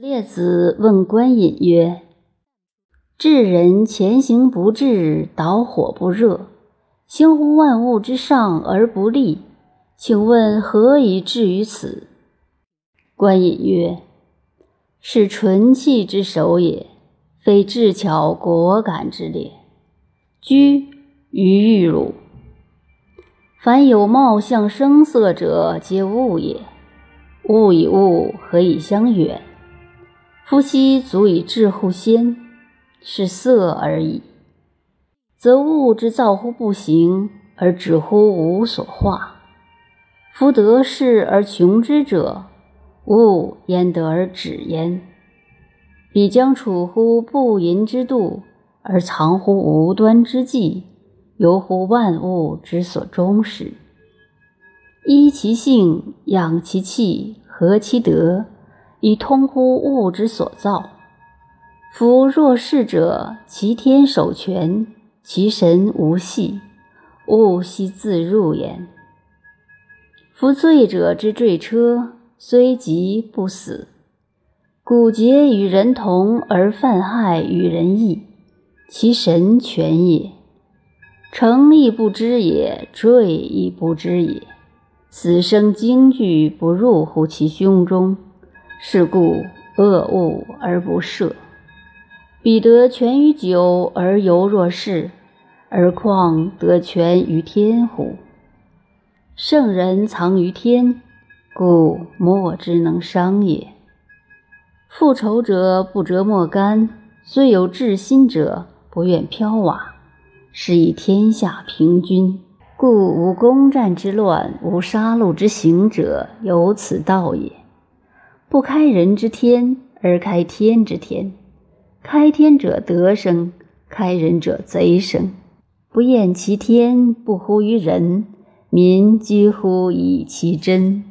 列子问观隐曰：“智人前行不至，导火不热，行乎万物之上而不利，请问何以至于此？”观隐曰：“是纯气之首也，非智巧果敢之列。居于玉汝，凡有貌相声色者，皆物也。物以物，何以相远？夫昔足以致乎先，是色而已。则物之造乎不行，而止乎无所化。夫得势而穷之者。”物焉得而止焉？彼将处乎不淫之度，而藏乎无端之际，游乎万物之所终始。依其性，养其气，和其德，以通乎物之所造。夫若是者，其天守全，其神无隙，物悉自入焉。夫醉者之坠车。虽疾不死，古节与人同而犯害与人异，其神全也。成亦不知也，坠亦不知也。死生惊惧不入乎其胸中，是故恶恶而不赦。彼得全于酒而犹若是，而况得全于天乎？圣人藏于天。故莫之能伤也。复仇者不折莫干，虽有至心者，不愿飘瓦，是以天下平均。故无攻战之乱，无杀戮之行者，有此道也。不开人之天，而开天之天。开天者德生，开人者贼生。不厌其天，不乎于人，民皆乎以其真。